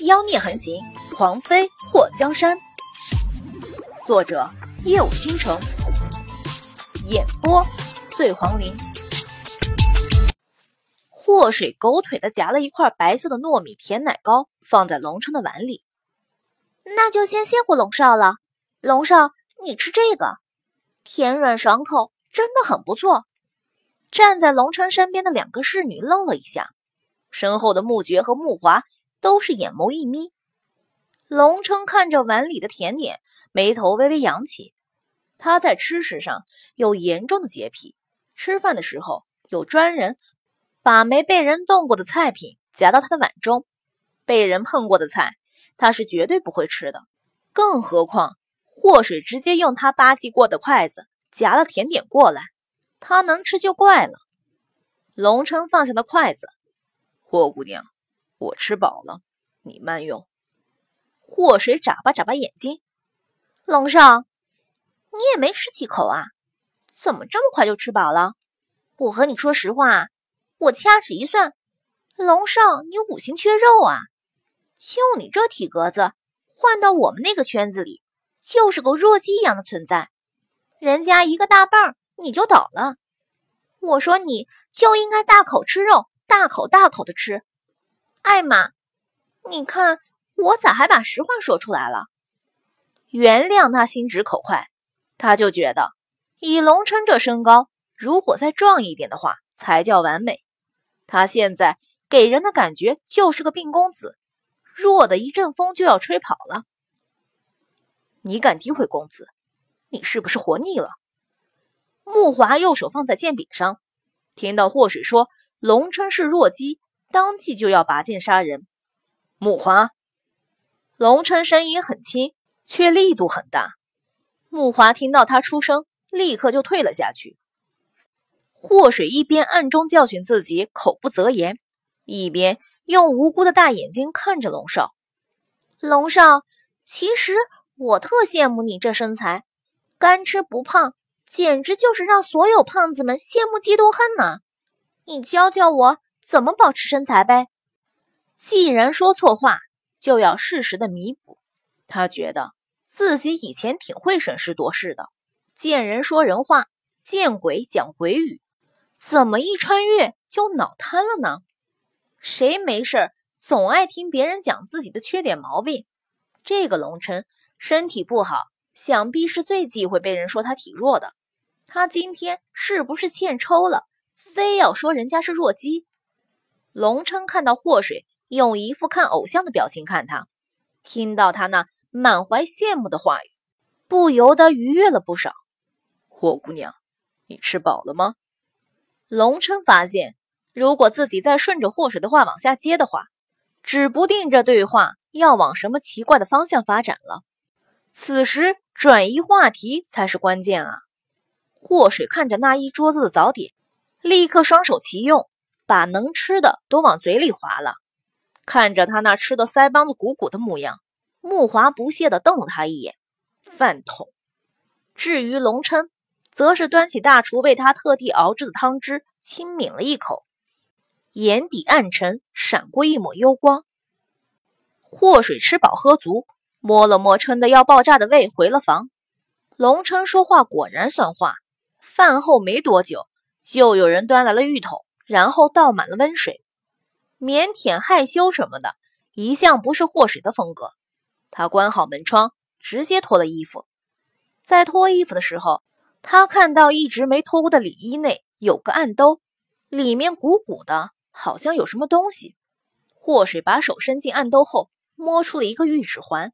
妖孽横行，狂妃祸江山。作者：夜舞倾城，演播：醉黄林。祸水狗腿的夹了一块白色的糯米甜奶糕，放在龙琛的碗里。那就先谢过龙少了。龙少，你吃这个，甜软爽口，真的很不错。站在龙琛身边的两个侍女愣了一下，身后的穆爵和穆华。都是眼眸一眯，龙琛看着碗里的甜点，眉头微微扬起。他在吃食上有严重的洁癖，吃饭的时候有专人把没被人动过的菜品夹到他的碗中，被人碰过的菜他是绝对不会吃的。更何况祸水直接用他吧唧过的筷子夹了甜点过来，他能吃就怪了。龙琛放下的筷子，霍姑娘。我吃饱了，你慢用。祸水眨巴眨巴眼睛，龙少，你也没吃几口啊？怎么这么快就吃饱了？我和你说实话，我掐指一算，龙少你五行缺肉啊！就你这体格子，换到我们那个圈子里，就是个弱鸡一样的存在。人家一个大棒，你就倒了。我说你就应该大口吃肉，大口大口的吃。艾玛，你看我咋还把实话说出来了？原谅他心直口快，他就觉得以龙琛这身高，如果再壮一点的话才叫完美。他现在给人的感觉就是个病公子，弱的一阵风就要吹跑了。你敢诋毁公子，你是不是活腻了？木华右手放在剑柄上，听到祸水说龙琛是弱鸡。当即就要拔剑杀人，木华。龙琛声音很轻，却力度很大。木华听到他出声，立刻就退了下去。祸水一边暗中教训自己口不择言，一边用无辜的大眼睛看着龙少。龙少，其实我特羡慕你这身材，干吃不胖，简直就是让所有胖子们羡慕嫉妒恨呢。你教教我。怎么保持身材呗？既然说错话，就要适时的弥补。他觉得自己以前挺会审时度势的，见人说人话，见鬼讲鬼语。怎么一穿越就脑瘫了呢？谁没事儿总爱听别人讲自己的缺点毛病？这个龙琛身体不好，想必是最忌讳被人说他体弱的。他今天是不是欠抽了？非要说人家是弱鸡？龙琛看到祸水用一副看偶像的表情看他，听到他那满怀羡慕的话语，不由得愉悦了不少。霍姑娘，你吃饱了吗？龙琛发现，如果自己再顺着祸水的话往下接的话，指不定这对话要往什么奇怪的方向发展了。此时转移话题才是关键啊！祸水看着那一桌子的早点，立刻双手齐用。把能吃的都往嘴里划了，看着他那吃的腮帮子鼓鼓的模样，木华不屑地瞪了他一眼，饭桶。至于龙琛，则是端起大厨为他特地熬制的汤汁，轻抿了一口，眼底暗沉，闪过一抹幽光。祸水吃饱喝足，摸了摸撑得要爆炸的胃，回了房。龙琛说话果然算话，饭后没多久，就有人端来了浴桶。然后倒满了温水，腼腆害羞什么的，一向不是祸水的风格。他关好门窗，直接脱了衣服。在脱衣服的时候，他看到一直没脱过的里衣内有个暗兜，里面鼓鼓的，好像有什么东西。祸水把手伸进暗兜后，摸出了一个玉指环。